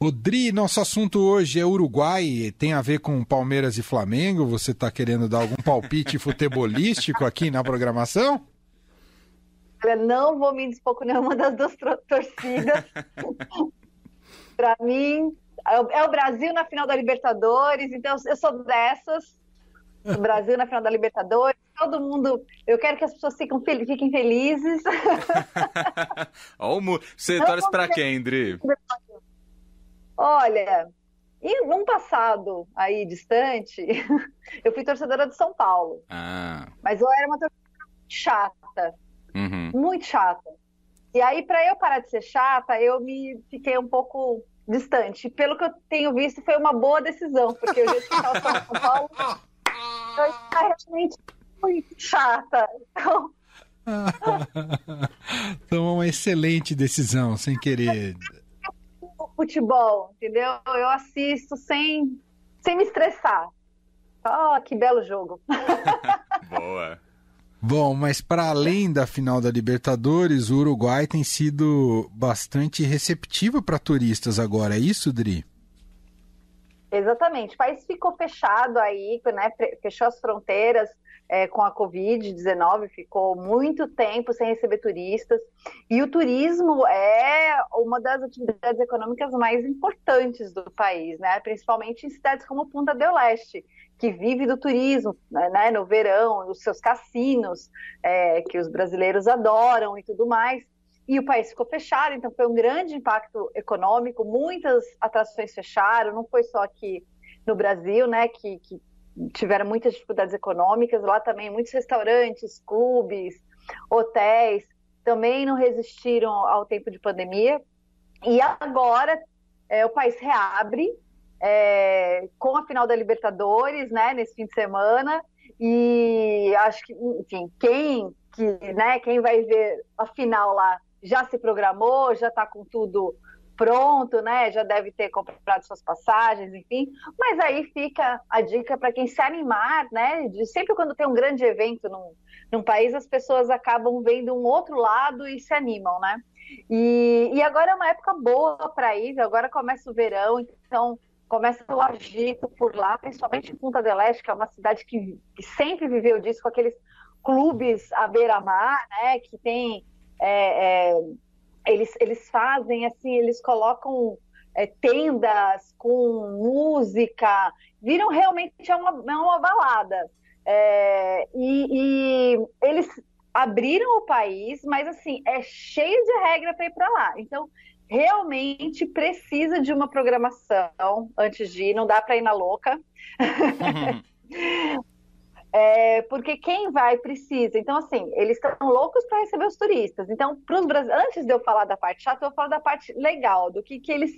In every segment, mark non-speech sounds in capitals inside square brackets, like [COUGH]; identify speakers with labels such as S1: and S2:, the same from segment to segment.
S1: Odri, nosso assunto hoje é Uruguai, tem a ver com Palmeiras e Flamengo. Você está querendo dar algum palpite [LAUGHS] futebolístico aqui na programação?
S2: Eu não vou me dispor com nenhuma das duas torcidas. [LAUGHS] Para mim, é o Brasil na final da Libertadores, então eu sou dessas. O Brasil na final da Libertadores, todo mundo. Eu quero que as pessoas fiquem, fiquem felizes. [LAUGHS]
S3: Olha Você torce para quem, Dri?
S2: Olha, em um passado aí distante, [LAUGHS] eu fui torcedora de São Paulo. Ah. Mas eu era uma torcedora chata. Uhum. Muito chata. E aí, para eu parar de ser chata, eu me fiquei um pouco distante. Pelo que eu tenho visto, foi uma boa decisão, porque eu já estava São Paulo [LAUGHS] eu estava realmente muito chata. Então... [LAUGHS]
S1: então, é uma excelente decisão, sem querer
S2: futebol, entendeu? Eu assisto sem, sem me estressar. Oh, que belo jogo. [LAUGHS]
S3: Boa.
S1: Bom, mas para além da final da Libertadores, o Uruguai tem sido bastante receptivo para turistas agora, é isso, Dri?
S2: Exatamente. O país ficou fechado aí, né? Fechou as fronteiras é, com a Covid-19, ficou muito tempo sem receber turistas. E o turismo é uma das atividades econômicas mais importantes do país, né? principalmente em cidades como Punta del Leste, que vive do turismo né? no verão, os seus cassinos, é, que os brasileiros adoram e tudo mais. E o país ficou fechado, então foi um grande impacto econômico, muitas atrações fecharam, não foi só aqui no Brasil, né, que, que tiveram muitas dificuldades econômicas, lá também muitos restaurantes, clubes, hotéis também não resistiram ao tempo de pandemia. E agora é, o país reabre é, com a final da Libertadores, né, nesse fim de semana. E acho que, enfim, quem que, né, quem vai ver a final lá já se programou, já está com tudo pronto, né? Já deve ter comprado suas passagens, enfim. Mas aí fica a dica para quem se animar, né? De sempre quando tem um grande evento num, num país, as pessoas acabam vendo um outro lado e se animam, né? E, e agora é uma época boa para ir, agora começa o verão, então começa o agito por lá, principalmente em Punta del Este, que é uma cidade que, que sempre viveu disso, com aqueles clubes à beira-mar, né? Que tem. É, é, eles, eles fazem assim, eles colocam é, tendas com música, viram realmente é uma, é uma balada. É, e, e, eles abriram o país, mas assim, é cheio de regra para ir para lá. Então, realmente precisa de uma programação antes de ir, não dá para ir na louca. [LAUGHS] É, porque quem vai precisa. Então, assim, eles estão loucos para receber os turistas. Então, pros, antes de eu falar da parte chata, eu vou falar da parte legal, do que, que eles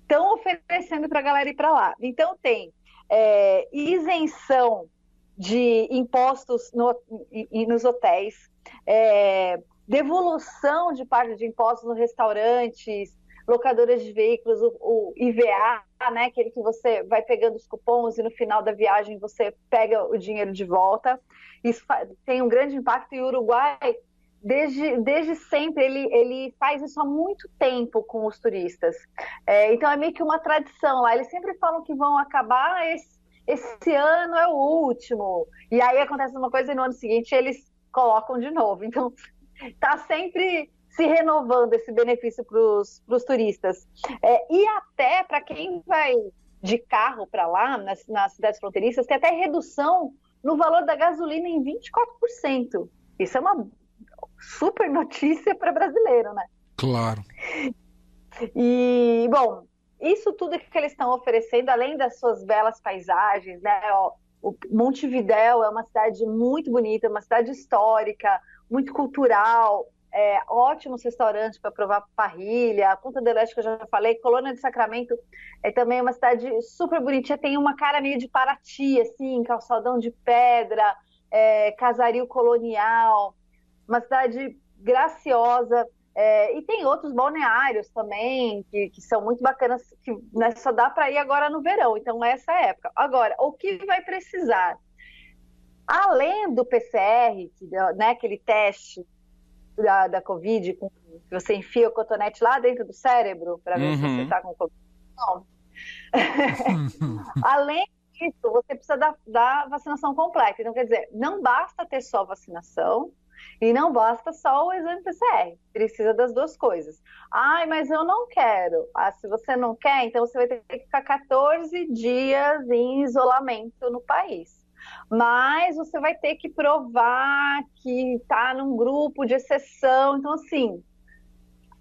S2: estão oferecendo para a galera ir para lá. Então, tem é, isenção de impostos no, nos hotéis, é, devolução de parte de impostos nos restaurantes, locadoras de veículos, o, o, IVA, né, aquele que você vai pegando os cupons e no final da viagem você pega o dinheiro de volta. Isso tem um grande impacto e o Uruguai, desde, desde sempre, ele, ele faz isso há muito tempo com os turistas. É, então é meio que uma tradição lá. Eles sempre falam que vão acabar, esse, esse ano é o último. E aí acontece uma coisa e no ano seguinte eles colocam de novo. Então tá sempre se renovando esse benefício para os turistas. É, e até para quem vai de carro para lá, nas, nas cidades fronteiriças, tem até redução no valor da gasolina em 24%. Isso é uma super notícia para brasileiro, né?
S1: Claro.
S2: E, bom, isso tudo que eles estão oferecendo, além das suas belas paisagens, né? Ó, o Montevidéu é uma cidade muito bonita, uma cidade histórica, muito cultural, é, ótimos restaurantes para provar parrilha. Punta del Este, que eu já falei, Colônia de Sacramento é também uma cidade super bonitinha, tem uma cara meio de Paraty, assim, calçadão de pedra, é, casario colonial, uma cidade graciosa. É, e tem outros balneários também, que, que são muito bacanas, que né, só dá para ir agora no verão, então é essa época. Agora, o que vai precisar? Além do PCR, que, né, aquele teste da, da Covid, com, você enfia o cotonete lá dentro do cérebro para ver uhum. se você está com Covid. Não. [LAUGHS] Além disso, você precisa da, da vacinação completa. Então, quer dizer, não basta ter só vacinação, e não basta só o exame PCR, precisa das duas coisas. Ai, mas eu não quero. Ah, se você não quer, então você vai ter que ficar 14 dias em isolamento no país. Mas você vai ter que provar que está num grupo de exceção. Então, assim,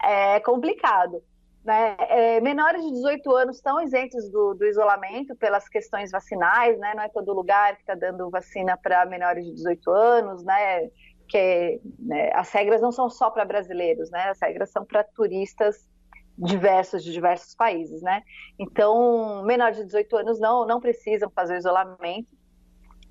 S2: é complicado. Né? É, menores de 18 anos estão isentos do, do, isolamento pelas questões vacinais, né? Não é todo lugar que está dando vacina para menores de 18 anos, né? Que né, as regras não são só para brasileiros, né? As regras são para turistas diversos de diversos países, né? Então, menores de 18 anos não não precisam fazer o isolamento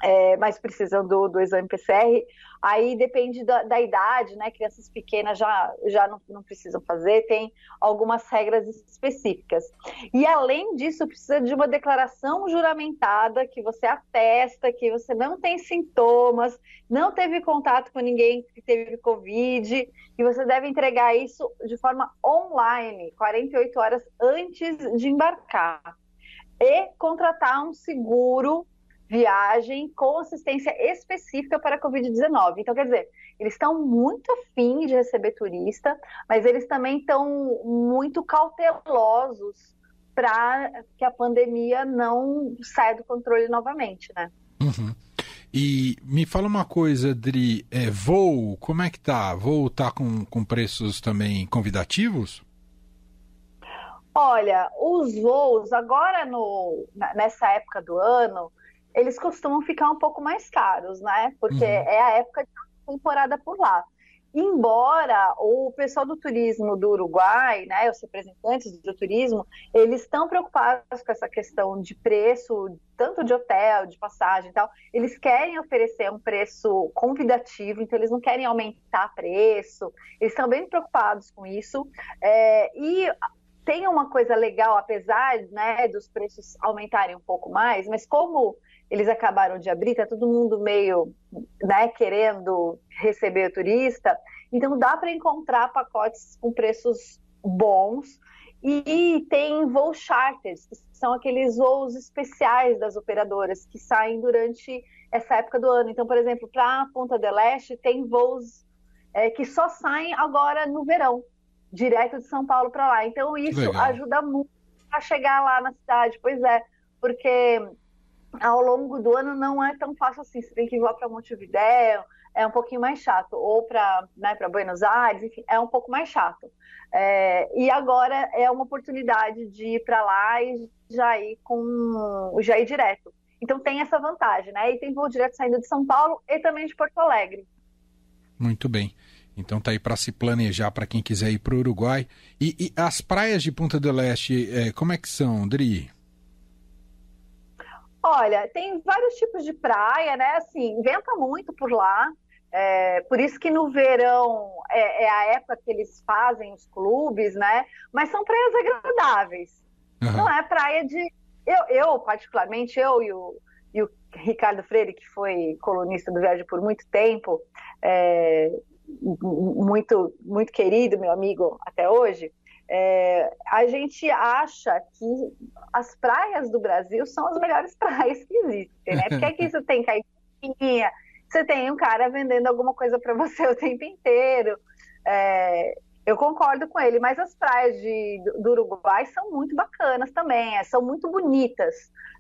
S2: é, mas precisam do, do exame PCR. Aí depende da, da, idade, né? Crianças pequenas já, já não, não, precisam fazer, tem algumas regras específicas. E além disso, precisa de uma declaração juramentada que você atesta que você não tem sintomas, não teve contato com ninguém que teve Covid, e você deve entregar isso de forma online, 48 horas antes de embarcar. E contratar um seguro viagem com assistência específica para a Covid-19. Então, quer dizer, eles estão muito afim de receber turista, mas eles também estão muito cautelosos para que a pandemia não saia do controle novamente, né?
S1: Uhum. E me fala uma coisa, Dri, é, voo, como é que tá? Voo tá com, com preços também convidativos?
S2: Olha, os voos, agora no, nessa época do ano, eles costumam ficar um pouco mais caros, né? Porque uhum. é a época de temporada por lá. Embora o pessoal do turismo do Uruguai, né, os representantes do turismo, eles estão preocupados com essa questão de preço, tanto de hotel, de passagem e tal, eles querem oferecer um preço convidativo, então eles não querem aumentar preço, eles estão bem preocupados com isso. É, e tem uma coisa legal, apesar né, dos preços aumentarem um pouco mais, mas como eles acabaram de abrir, tá todo mundo meio, né, querendo receber turista. Então dá para encontrar pacotes com preços bons e tem voos charters, que são aqueles voos especiais das operadoras que saem durante essa época do ano. Então, por exemplo, para Ponta del Este tem voos é, que só saem agora no verão, direto de São Paulo para lá. Então isso Legal. ajuda muito a chegar lá na cidade. Pois é, porque ao longo do ano não é tão fácil assim. Você tem que voar para Montevidéu, é um pouquinho mais chato, ou para né, Buenos Aires, enfim, é um pouco mais chato. É, e agora é uma oportunidade de ir para lá e já ir com já ir direto. Então tem essa vantagem, né? E tem voo direto saindo de São Paulo e também de Porto Alegre.
S1: Muito bem. Então tá aí para se planejar para quem quiser ir para o Uruguai. E, e, as praias de Punta do Leste, é, como é que são, Dri?
S2: Olha, tem vários tipos de praia, né? Assim, venta muito por lá. É, por isso que no verão é, é, a época que eles fazem os clubes, né? Mas são praias agradáveis. Uhum. Não é praia de. Eu, eu, particularmente, eu e o, e o Ricardo Freire, que foi colunista do Viagem por muito tempo, é, muito, muito querido, meu amigo até hoje, é, a gente acha que as praias do Brasil são as melhores [LAUGHS] praias que existem, né? Porque aqui você tem caipirinha, você tem um cara vendendo alguma coisa para você [LAUGHS] o tempo inteiro. É, eu concordo com ele, mas as praias de, do Uruguai são muito bacanas também, é, são muito bonitas.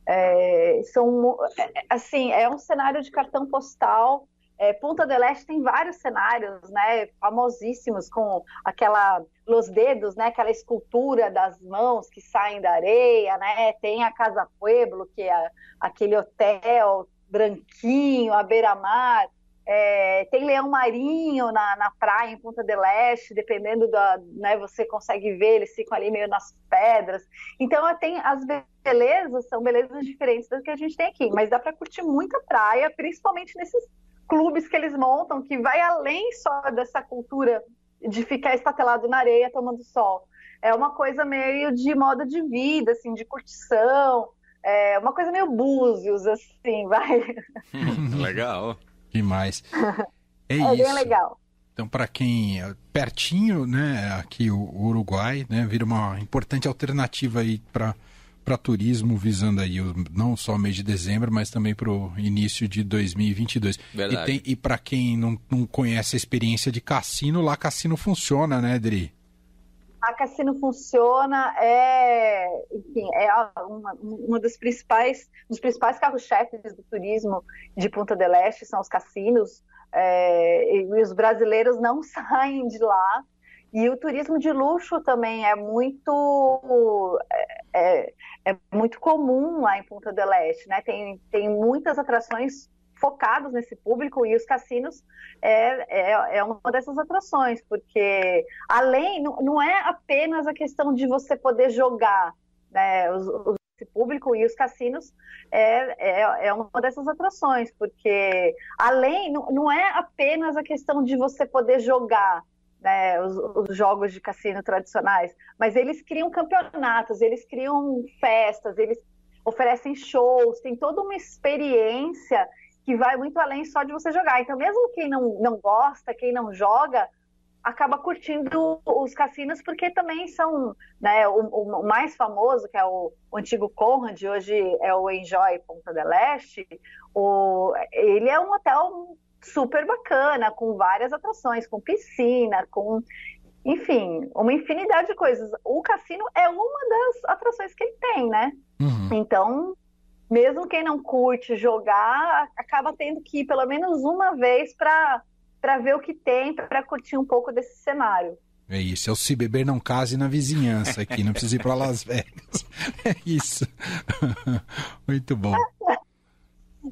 S2: É, são, é, assim, é um cenário de cartão postal é, Punta del Este tem vários cenários, né, famosíssimos com aquela los dedos, né, aquela escultura das mãos que saem da areia, né? Tem a Casa Pueblo, que é aquele hotel branquinho à beira-mar. É, tem leão marinho na, na praia em Punta del Este, dependendo da, né, você consegue ver, eles ficam ali meio nas pedras. Então tem as belezas são belezas diferentes das que a gente tem aqui, mas dá para curtir muita praia, principalmente nesses clubes que eles montam que vai além só dessa cultura de ficar estatelado na areia tomando sol. É uma coisa meio de moda de vida, assim, de curtição. É uma coisa meio búzios, assim, vai. [LAUGHS]
S3: legal.
S1: Demais. [LAUGHS]
S2: É, é isso. bem legal.
S1: Então, para quem é pertinho, né, aqui o Uruguai, né, vira uma importante alternativa aí para para turismo, visando aí o, não só o mês de dezembro, mas também para o início de 2022.
S3: Verdade.
S1: E, tem, e para quem não, não conhece a experiência de cassino, lá cassino funciona, né, Dri?
S2: A cassino funciona, é, enfim, é uma, uma dos principais, dos principais carros-chefes do turismo de Punta del Este são os cassinos, é, e os brasileiros não [LAUGHS] saem de lá. E o turismo de luxo também é muito é, é muito comum lá em Punta del Este, né? Tem, tem muitas atrações focadas nesse público e os cassinos é, é, é uma dessas atrações, porque além, não, não é apenas a questão de você poder jogar, né? Os, os, público e os cassinos é, é, é uma dessas atrações, porque além, não, não é apenas a questão de você poder jogar, né, os, os, jogos de cassino tradicionais, mas eles criam campeonatos, eles criam festas, eles oferecem shows, tem toda uma experiência que vai muito além só de você jogar. Então, mesmo quem não, não gosta, quem não joga, acaba curtindo os cassinos porque também são, né, o, o mais famoso, que é o, o, antigo Conrad, hoje é o Enjoy Ponta del Este, o, ele é um hotel super bacana, com várias atrações, com piscina, com enfim, uma infinidade de coisas. O cassino é uma das atrações que ele tem, né? Uhum. Então, mesmo quem não curte jogar, acaba tendo que ir pelo menos uma vez para ver o que tem, para curtir um pouco desse cenário.
S1: É isso, é o se beber não case na vizinhança aqui, não precisa ir para Las Vegas. [LAUGHS] É isso. [LAUGHS] Muito bom.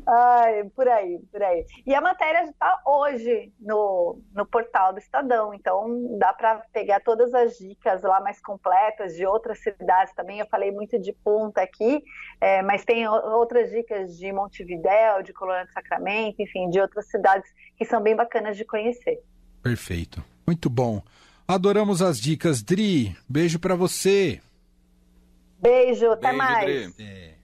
S2: Ai, por aí, por aí. E a matéria está hoje no, no portal do Estadão, então dá para pegar todas as dicas lá mais completas de outras cidades também. Eu falei muito de Punta aqui, é, mas tem outras dicas de Montevidéu, de Colônia do Sacramento, enfim, de outras cidades que são bem bacanas de conhecer.
S1: Perfeito, muito bom. Adoramos as dicas, Dri. Beijo para você.
S2: Beijo, até Beijo, mais.
S3: Dri. É.